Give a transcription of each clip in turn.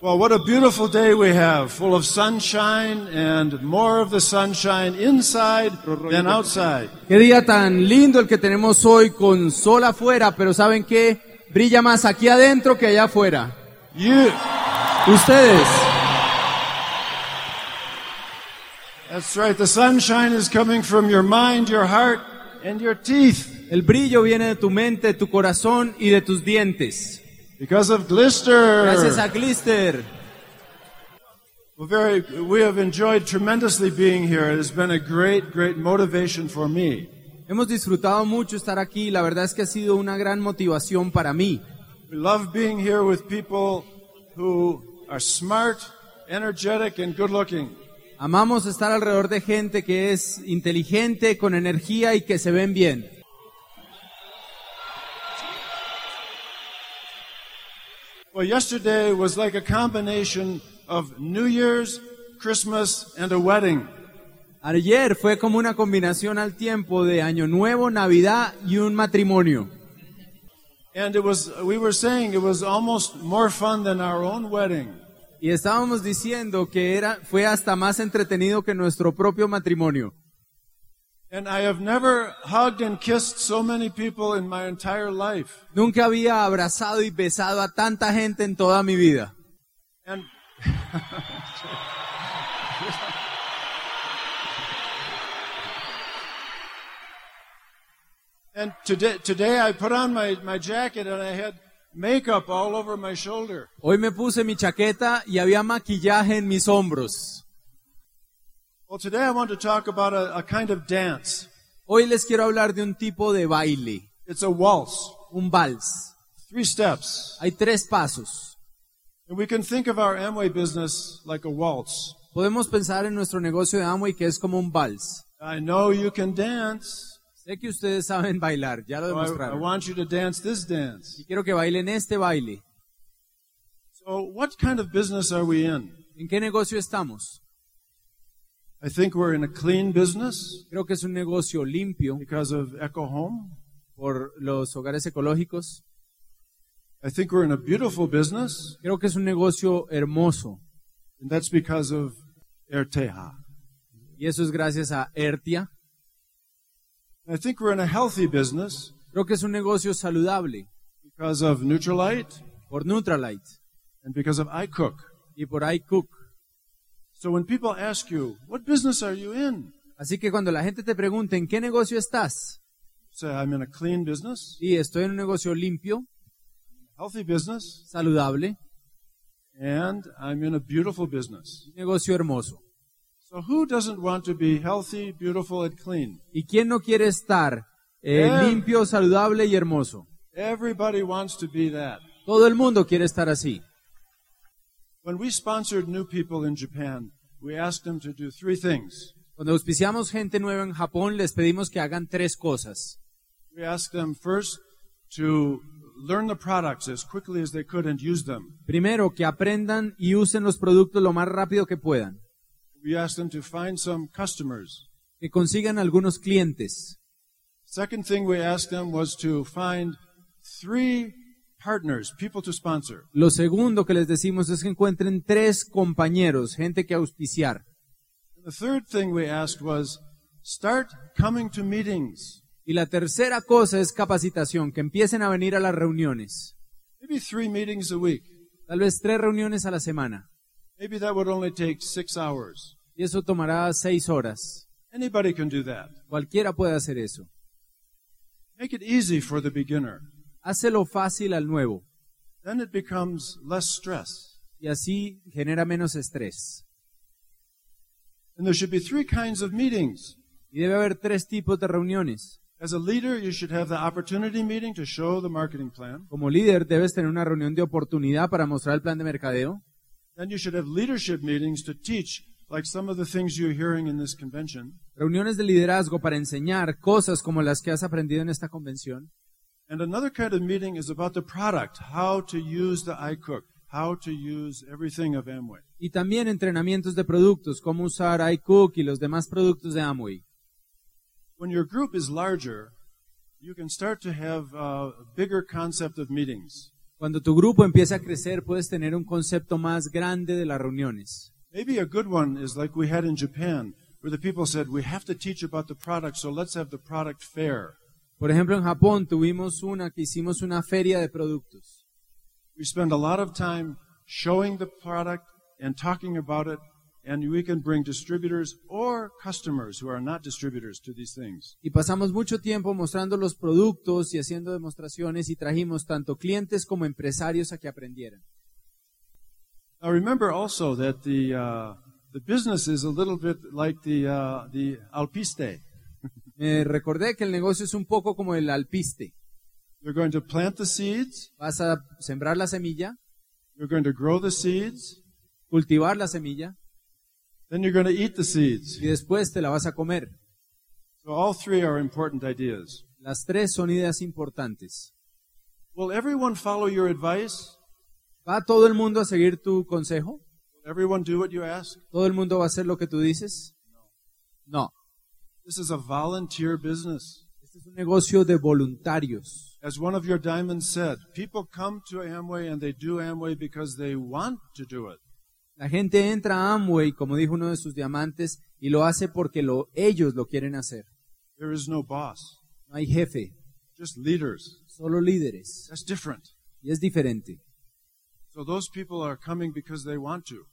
Well, what a beautiful day we have, full of sunshine and more of the sunshine inside than outside. Qué día tan lindo el que tenemos hoy con sol afuera, pero ¿saben qué? Brilla más aquí adentro que allá afuera. You, Ustedes, that's right, the sunshine is coming from your mind, your heart, and your teeth el brillo viene de tu mente, tu corazón y de tus dientes. Because of glister. Gracias a Glister. We're very, we have enjoyed tremendously being here. It has been a great, great motivation for me. Hemos disfrutado mucho estar aquí, la verdad es que ha sido una gran motivación para mí. We love being here with people who are smart, energetic, and good looking. Amamos estar alrededor de gente que es inteligente, con energía y que se ven bien. Well, yesterday was like a combination of New Year's, Christmas, and a wedding. Ayer fue como una combinación al tiempo de Año Nuevo, Navidad y un matrimonio. And it was, we were saying it was almost more fun than our own wedding. Y estábamos diciendo que era, fue hasta más entretenido que nuestro propio matrimonio. And I have never hugged and kissed so many people in my entire life. Nunca había abrazado y besado a tanta gente en toda mi vida. And And today, today I put on my, my jacket and I had makeup all over my shoulder. Hoy me puse mi chaqueta y había maquillaje en mis hombros. Hoy les quiero hablar de un tipo de baile, It's a waltz, un vals. three steps. Hay tres pasos. And we can think of our Amway business like a waltz. Podemos pensar en nuestro negocio de Amway que es como un vals. I know you can dance. Sé que ustedes saben bailar, ya lo so I, I demostraron. want you to dance this dance. Y quiero que bailen este baile. So what kind of business are we in? ¿En qué negocio estamos? I think we're in a clean business Creo que es un negocio limpio because of Echo Home. por los hogares ecológicos. I think we're in a beautiful business, Creo que es un negocio hermoso. and that's because of Erteha. Y eso es gracias a Ertia. I think we're in a healthy business Creo que es un negocio saludable because of Neutralite por Nutralite and because of iCook. y por iCook. So when people ask you, what business are you in? Así que cuando la gente te pregunte en qué negocio estás, Say, I'm in a clean business, y estoy en un negocio limpio, healthy business, saludable, and I'm in a beautiful business. negocio hermoso. So who doesn't want to be healthy, beautiful, and clean? ¿Y quién no quiere estar eh, Eh. limpio, saludable y hermoso? Everybody wants to be that. Todo el mundo quiere estar así. When we sponsored new people in Japan, we asked them to do three things. Cuando auspiciamos gente nueva en Japón, les pedimos que hagan tres cosas. We asked them first to learn the products as quickly as they could and use them. Primero, que aprendan y usen los productos lo más rápido que puedan. We asked them to find some customers. Que consigan algunos clientes. Second thing we asked them was to find three partners, people to sponsor. Lo segundo que les decimos es que encuentren tres compañeros, gente que auspiciar. The third thing we asked was start coming to meetings. Y la tercera cosa es capacitación, que empiecen a venir a las reuniones. Maybe three meetings a week. Tal vez tres reuniones a la semana. Maybe that would only take six hours. Y eso tomará seis horas. Anybody can do that. Cualquiera puede hacer eso. Make it easy for the beginner. Hácelo fácil al nuevo. Then it becomes less stress. Y así genera menos estrés. And there should be three kinds of meetings. Y debe haber tres tipos de reuniones. As a leader, you should have the opportunity meeting to show the marketing plan. Como líder debes tener una reunión de oportunidad para mostrar el plan de mercadeo. Then you should have leadership meetings to teach like some of the things you're hearing in this convention. Reuniones de liderazgo para enseñar cosas como las que has aprendido en esta convención. And another kind of meeting is about the product, how to use the iCook, how to use everything of Amway. Y también entrenamientos de productos, cómo usar iCook y los demás productos de Amway. When your group is larger, you can start to have a bigger concept of meetings. Cuando tu grupo empieza a crecer, puedes tener un concepto más grande de las reuniones. Maybe a good one is like we had in Japan, where the people said, we have to teach about the product, so let's have the product fair. Por ejemplo, en Japón tuvimos una que hicimos una feria de productos. We spend a lot of time showing the product and talking about it, and we can bring distributors or customers who are not distributors to these things. Y pasamos mucho tiempo mostrando los productos y haciendo demostraciones y trajimos tanto clientes como empresarios a que aprendieran. Now remember also that the, uh, the business is a little bit like the, uh, the alpiste. Me recordé que el negocio es un poco como el alpiste. You're going to plant the seeds, Vas a sembrar la semilla, you're going to grow the seeds, cultivar la semilla then you're going to eat the seeds. y después te la vas a comer. So all three are important ideas. Las tres son ideas importantes. Will everyone follow your advice? ¿Va todo el mundo a seguir tu consejo? Will everyone do what you ask? ¿Todo el mundo va a hacer lo que tú dices? No. This is a volunteer business. Este es un negocio de voluntarios. As one of your diamonds said, people come to Amway and they do Amway because they want to do it. La gente entra a Amway, como dijo uno de sus diamantes, y lo hace porque lo, ellos lo quieren hacer. There is no boss, No hay jefe, just leaders. solo líderes. That's different. Y es diferente. So those people are coming because they want to.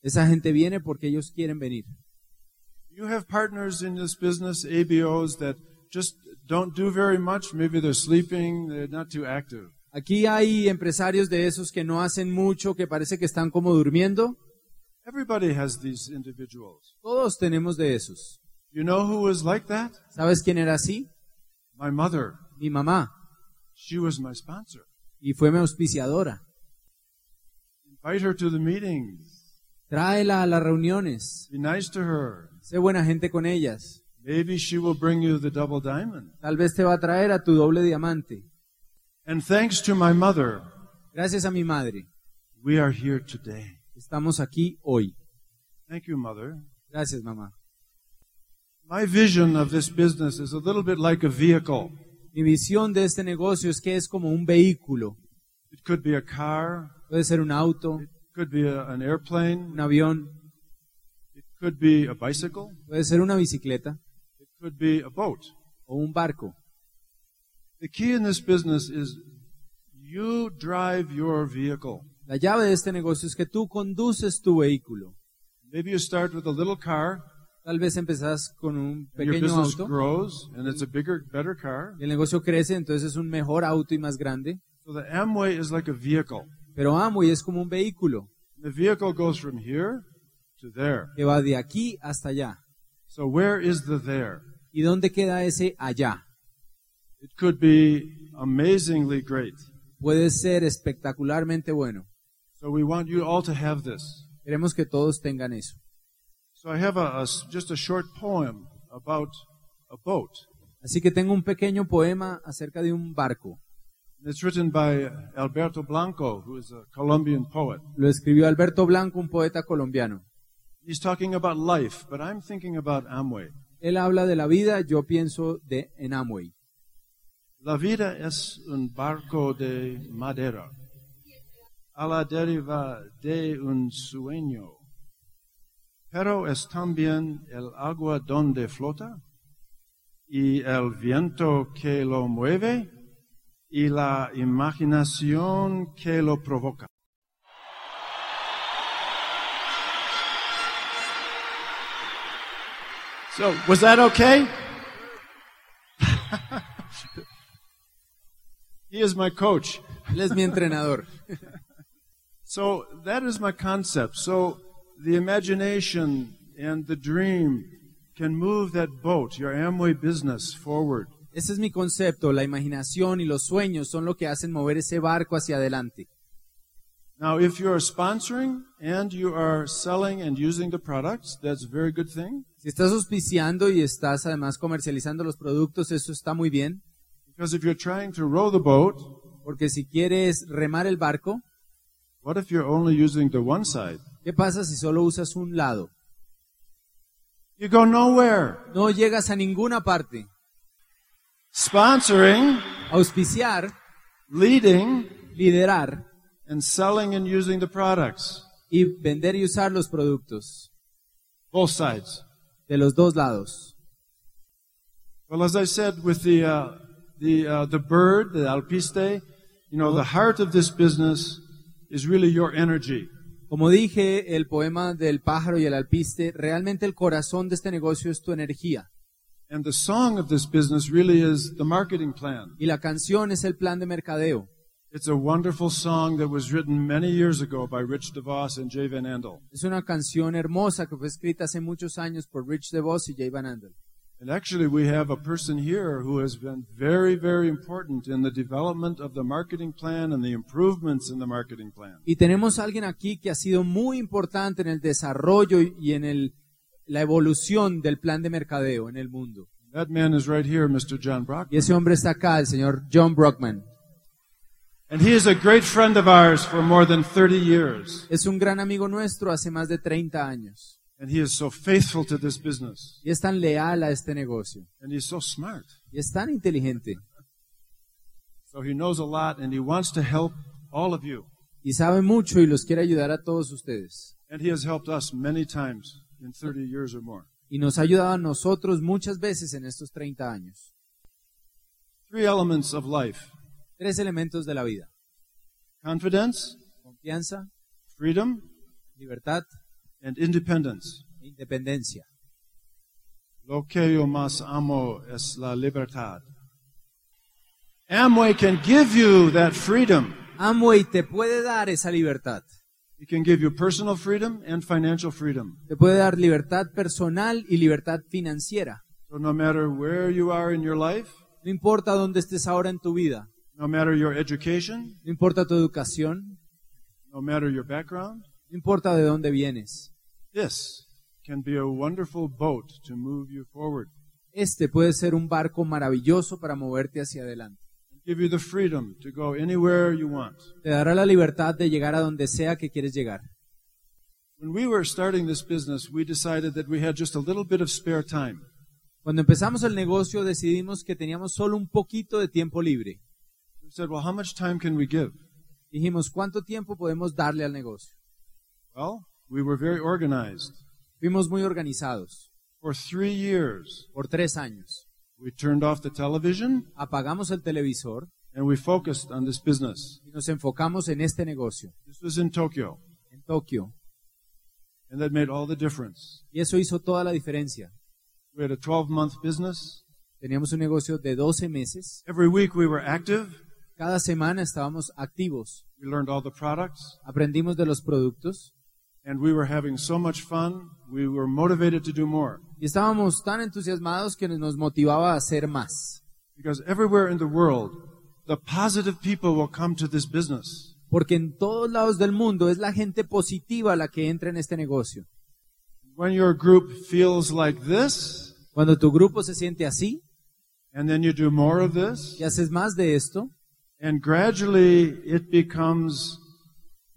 Esa gente viene porque ellos quieren venir. You have partners in this business, ABOs, that just don't do very much. Maybe they're sleeping, they're not too active. Aquí hay empresarios de esos que no hacen mucho, que parece que están como durmiendo. Everybody has these individuals. Todos tenemos de esos. You know who was like that? ¿Sabes quién era así? My mother. Mi mamá. She was my sponsor. Y fue mi auspiciadora. Invite her to the meetings. Tráela a las reuniones. Be nice to her. Sé buena gente con ellas. Maybe she will bring you the double diamond. Tal vez te va a traer a tu doble diamante. And thanks to my mother, Gracias a mi madre. we are here today. Estamos aquí hoy. Thank you, mother. Gracias, mamá. My vision of this business is a little bit like a vehicle. Mi visión de este negocio es que es como un vehículo. It could be a car, Puede ser un auto, it could be a, an airplane, un avión, could be a bicycle, puede ser una bicicleta it could be a boat. o un barco. The key in this business is you drive your vehicle. La llave de este negocio es que tú conduces tu vehículo. Maybe you start with a little car, Tal vez empezás con un pequeño auto grows, and it's a bigger, better car. el negocio crece, entonces es un mejor auto y más grande. So the Amway is like a vehicle. Pero Amway es como un vehículo The vehicle goes from here to there. que va de aquí hasta allá. So where is the there? ¿Y dónde queda ese allá? It could be amazingly great. Puede ser espectacularmente bueno. So we want you all to have this. Queremos que todos tengan eso. So I have a, just a short poem about a boat. Así que tengo un pequeño poema acerca de un barco. It's written by Alberto Blanco, who is a Colombian poet. Lo escribió Alberto Blanco, un poeta colombiano. He's talking about life, but I'm thinking about Amway. Él habla de la vida, yo pienso de en Amway. La vida es un barco de madera, a la deriva de un sueño, pero es también el agua donde flota y el viento que lo mueve y la imaginación que lo provoca. So, was that okay? he is my coach. Él es mi entrenador. So that is my concept. So the imagination and the dream can move that boat, your Amway business, forward. Ese es mi concepto. La imaginación y los sueños son lo que hacen mover ese barco hacia adelante. Now, if you are sponsoring and you are selling and using the products, that's a very good thing. Si estás auspiciando y estás además comercializando los productos, eso está muy bien, Because if you're trying to row the boat, porque si quieres remar el barco, what if you're only using the one side? ¿qué pasa si solo usas un lado? You go nowhere. No llegas a ninguna parte. Sponsoring, Auspiciar, leading, liderar and selling and using the products. y vender y usar los productos Both sides. de los dos lados. Well, as I said with the, uh, the, uh, the bird, the alpiste, you know, the heart of this business is really your energy. Como dije, el poema del pájaro y el alpiste, realmente el corazón de este negocio es tu energía. And the song of this business really is the marketing plan. Y la canción es el plan de mercadeo. It's a wonderful song that was written many years ago by Rich DeVos and Jay Van Andel. Es una canción hermosa que fue escrita hace muchos años por Rich DeVos y Jay Van Andel. And actually, we have a person here who has been very, very important in the development of the marketing plan and the improvements in the marketing plan. Y tenemos alguien aquí que ha sido muy importante en el desarrollo y en el, la evolución del plan de mercadeo en el mundo. That man is right here, Mr. John Brock. Y ese hombre está acá, el señor John Brockman. And he is a great friend of ours for more than 30 years. Es un gran amigo nuestro hace más de 30 años. And he is so faithful to this business. Y es tan leal a este negocio. And he's so smart. Y es tan inteligente. So he knows a lot and he wants to help all of you. Y sabe mucho y los quiere ayudar a todos ustedes. And he has helped us many times in 30 years or more. Y nos ha ayudado a nosotros muchas veces en estos 30 años. Three elements of life Tres elementos de la vida. confidence, Confianza, freedom, libertad and independence. e independencia. Lo que yo más amo es la libertad. Amway can give you that freedom. Amway te puede dar esa libertad. It can give you personal freedom and financial freedom. Te puede dar libertad personal y libertad financiera. So no matter where you are in your life, No importa dónde estés ahora en tu vida, no matter your education, no importa tu educación, no matter your background, no importa de dónde vienes. this can be a wonderful boat to move you forward. Este puede ser un barco maravilloso para moverte hacia adelante. Give you the freedom to go anywhere you want. Te dará la libertad de llegar a donde sea que quieres llegar. When we were starting this business, we decided that we had just a little bit of spare time. Cuando empezamos el negocio decidimos que teníamos solo un poquito de tiempo libre. Said, well, how much time can we give? Dijimos, ¿cuánto tiempo podemos darle al negocio? Well, we were very organized. Fuimos muy organizados. For three years, Por tres años. we turned off the television Apagamos el televisor and we focused on this business. y nos enfocamos en este negocio, This was in Tokyo, en Tokio. and that made all the difference. Y eso hizo toda la diferencia. We had a 12 month business. Teníamos un negocio de 12 meses. Every week we were active. Cada semana estábamos activos. We learned all the products, Aprendimos de los productos and we were having so much fun. We were motivated to do more. y estábamos tan entusiasmados que nos motivaba a hacer más. Because everywhere in the world, the positive people will come to this business. Porque en todos lados del mundo es la gente positiva la que entra en este negocio. When your group feels like this, Cuando tu grupo se siente así and then you do more of this, y haces más de esto and gradually it becomes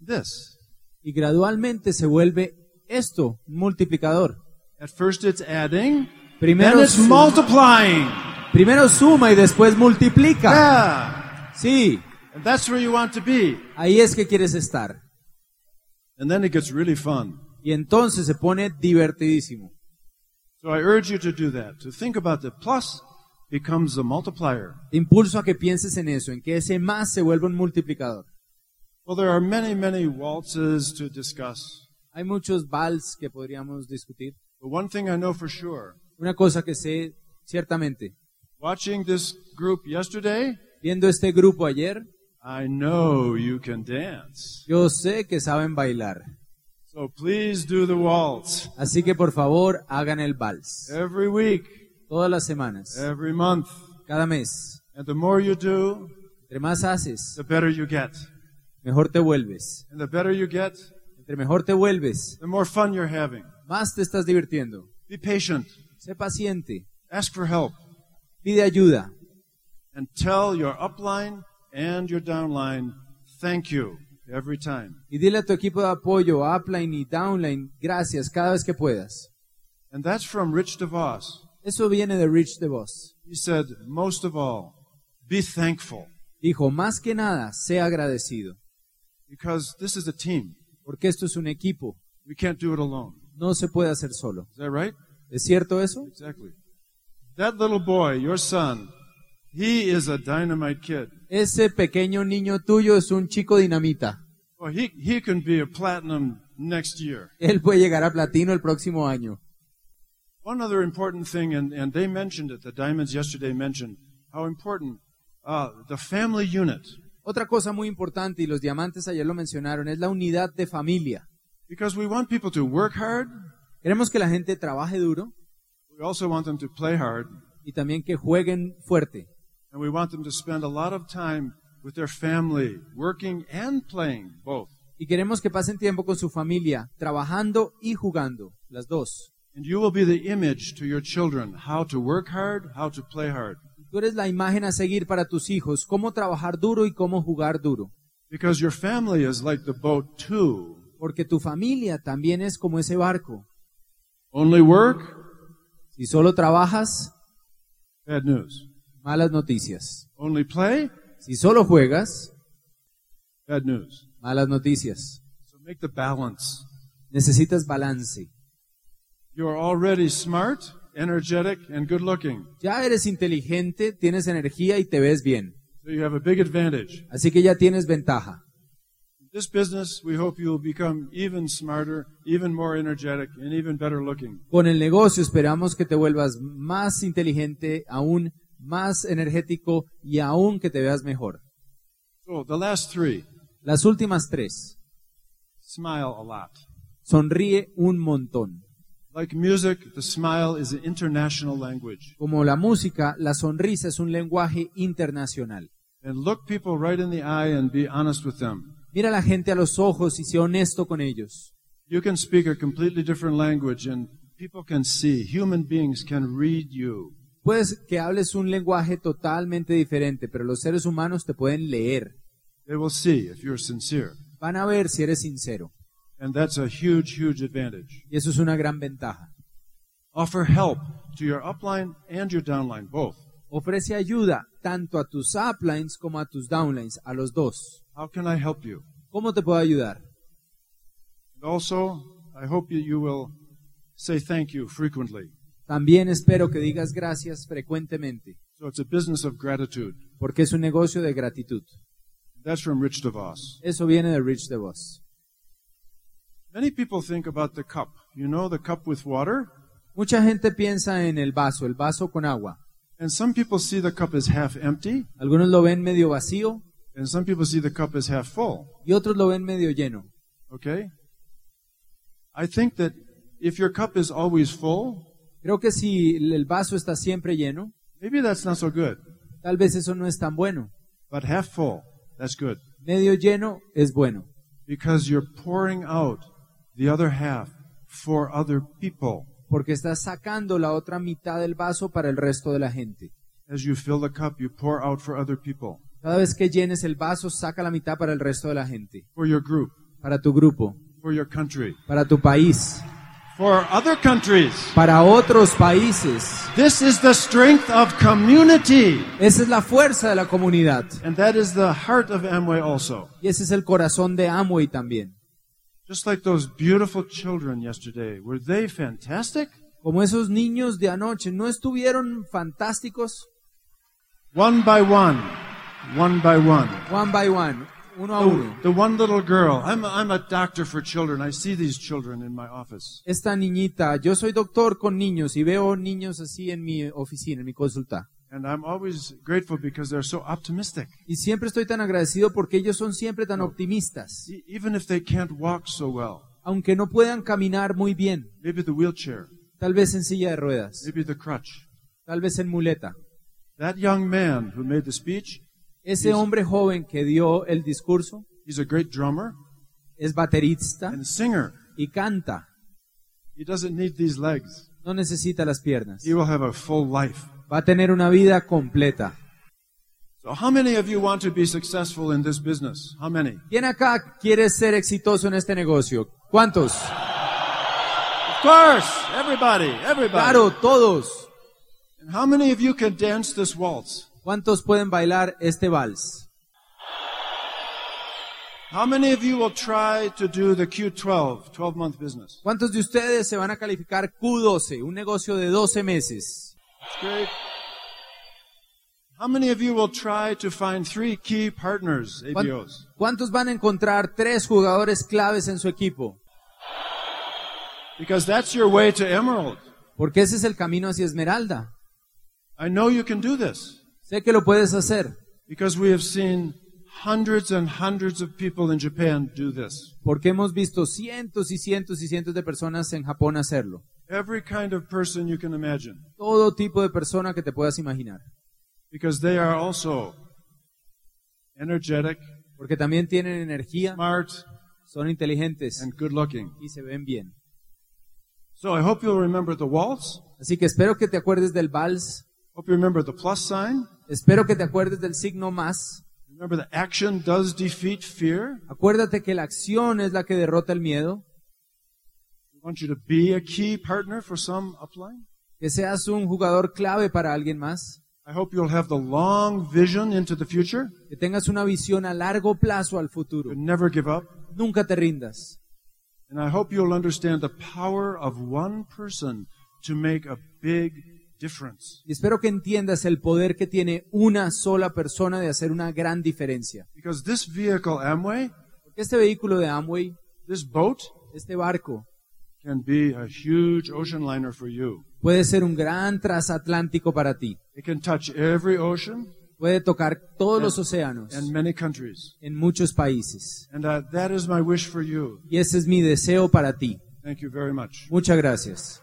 this. y gradualmente se vuelve esto, un multiplicador. At first it's adding, Primero, then it's su- multiplying. primero suma y después multiplica. Yeah. Sí, And that's where you want to be. ahí es que quieres estar. And then it gets really fun. Y entonces se pone divertidísimo. So I urge you to do that, to think about the plus becomes the multiplier. Impulso a que pienses en eso, en que ese más se vuelva un multiplicador. Well, there are many, many waltzes to discuss. Hay muchos vals que podríamos discutir. But one thing I know for sure, Una cosa que sé ciertamente, watching this group yesterday, viendo este grupo ayer, I know you can dance. yo sé que saben bailar. So please do the waltz Así que por favor hagan el vals. every week, Todas las semanas, every month. cada mes. And the more you do, Entre más haces, the better you get. mejor te vuelves. And the better you get, Entre mejor te vuelves, the more fun you're having. más te estás divirtiendo. Be patient. Sé paciente, Ask for help. pide ayuda And tell your upline and your downline, thank you every time. y dile a tu equipo de apoyo, upline y downline, gracias cada vez que puedas. And that's from Rich DeVos. Eso viene de Rich DeVos. He said, most of all, be thankful Dijo, más que nada, sé agradecido, because this is a team. porque esto es un equipo, We can't do it alone. no se puede hacer solo. Is that right? ¿Es cierto eso? Exactly. That little boy, your son, he is a dynamite kid. Ese pequeño niño tuyo es un chico dinamita. Well, he, he can be a platinum next year. Él puede llegar a platino el próximo año. One other important thing, and, and they mentioned it, the Diamonds yesterday mentioned how important uh, the family unit. Otra cosa muy importante, y los diamantes ayer lo mencionaron, es la unidad de familia. Because we want people to work hard, Queremos que la gente trabaje duro we also want them to play hard, y también que jueguen fuerte. and we want them to spend a lot of time with their family, working and playing, both. Y queremos que pasen tiempo con su familia, trabajando y jugando, las dos. And you will be the image to your children how to work hard, how to play hard. Tú eres la imagen a seguir para tus hijos, cómo trabajar duro y cómo jugar duro. Because your family is like the boat too. Porque tu familia también es como ese barco. Only work, Si solo trabajas, bad news. malas noticias. Only play, Si solo juegas, bad news. malas noticias. So make the balance. Necesitas balance. You are already smart, energetic, and good looking. Ya eres inteligente, tienes energía y te ves bien. So you have a big advantage. Así que ya tienes ventaja. In this business, we hope you will become even smarter, even more energetic, and even better looking. Con el negocio esperamos que te vuelvas más inteligente, aún más energético y aún que te veas mejor. So the last three, Las últimas tres. smile a lot. Sonríe un montón. Like music, the smile is an international language. Como la música, la sonrisa es un lenguaje internacional. And look people right in the eye and be honest with them. Mira a la gente a los ojos y sé honesto con ellos. You can speak a completely different language and people can see. Human beings can read you. Puedes que hables un lenguaje totalmente diferente, pero los seres humanos te pueden leer. They will see if you're sincere. Van a ver si eres sincero. And that's a huge, huge advantage. Y eso es una gran ventaja. Offer help to your upline and your downline, both. Ofrece ayuda tanto a tus uplines como a tus downlines, a los dos. How can I help you? ¿Cómo te puedo ayudar? And also, I hope you will say thank you frequently. También espero que digas gracias frecuentemente, So it's a business of gratitude. porque es un negocio de gratitud. That's from Rich DeVos. Eso viene de Rich DeVos. Many people think about the cup. You know, the cup with water? Mucha gente piensa en el vaso, el vaso con agua. And some people see the cup as half empty, Algunos lo ven medio vacío and some people see the cup as half full. y otros lo ven medio lleno. Okay? I think that if your cup is always full, Creo que si el vaso está siempre lleno, maybe that's not so good. tal vez eso no es tan bueno. But half full, that's good. Medio lleno es bueno, Because you're pouring out the other half for other people. porque estás sacando la otra mitad del vaso para el resto de la gente. As you fill the cup, you pour out for other people, Cada vez que llenes el vaso, saca la mitad para el resto de la gente, for your group, para tu grupo, for your country, para tu país, for other countries. para otros países. This is the strength of community. Esa es la fuerza de la comunidad And that is the heart of Amway also. y ese es el corazón de Amway también. Just like those beautiful children yesterday. Were they fantastic? Como esos niños de anoche, ¿no estuvieron fantásticos? One by one. One by one. One by one, uno a The, uno. the one little girl. I'm a, I'm a doctor for children. I see these children in my office. Esta niñita, yo soy doctor con niños y veo niños así en mi oficina, en mi consulta. And I'm always grateful because they're so optimistic. Y siempre estoy tan agradecido porque ellos son siempre tan optimistas, E- Even if they can't walk so well. aunque no puedan caminar muy bien, Maybe the wheelchair. tal vez en silla de ruedas, Maybe the crutch. tal vez en muleta. That young man who made the speech, Ese hombre joven que dio el discurso, He's a great drummer es baterista and singer. y canta. He doesn't need these legs. No necesita las piernas. He will have a full life. Va a tener una vida completa. So how many of you want to be successful in this business? How many? ¿Quién acá quiere ser exitoso en este negocio? ¿Cuántos? Of course, everybody, everybody. Claro, todos. And how many of you can dance this waltz? ¿Cuántos pueden bailar este vals? How many of you will try to do the Q12, 12 month business? ¿Cuántos de ustedes se van a calificar Q12, un negocio de 12 meses? Great. How many of you will try to find three key partners, ¿Cuán- ABOs? ¿Cuántos van a encontrar tres jugadores claves en su equipo? Because that's your way to emerald. Porque ese es el camino hacia Esmeralda. I know you can do this Sé que lo puedes hacer, because we have seen hundreds and hundreds of people in Japan do this. porque hemos visto cientos y cientos y cientos de personas en Japón hacerlo. Every kind of person you can imagine. Todo tipo de persona que te puedas imaginar. Because they are also energetic, Porque también tienen energía, smart, son inteligentes and good looking. y se ven bien. So I hope you'll remember the waltz. Así que espero que te acuerdes del vals, Hope you remember the plus sign. espero que te acuerdes del signo más. Remember that action does defeat fear. Acuérdate que la acción es la que derrota el miedo, want you to be a key partner for some upline. que seas un jugador clave para alguien más, I hope you'll have the long vision into the future que tengas una visión a largo plazo al futuro. never give up. Nunca te rindas. And I hope you'll understand the power of one person to make a big difference. Y espero que entiendas el poder que tiene una sola persona de hacer una gran diferencia. Because this vehicle, Amway, Porque este vehículo de Amway, this boat, este barco, can be a huge ocean liner for you. puede ser un gran transatlántico para ti. It can touch every ocean Puede tocar todos los océanos and many countries. en muchos países. And uh, that is my wish for you. Y ese es mi deseo para ti. Thank you very much. Muchas gracias.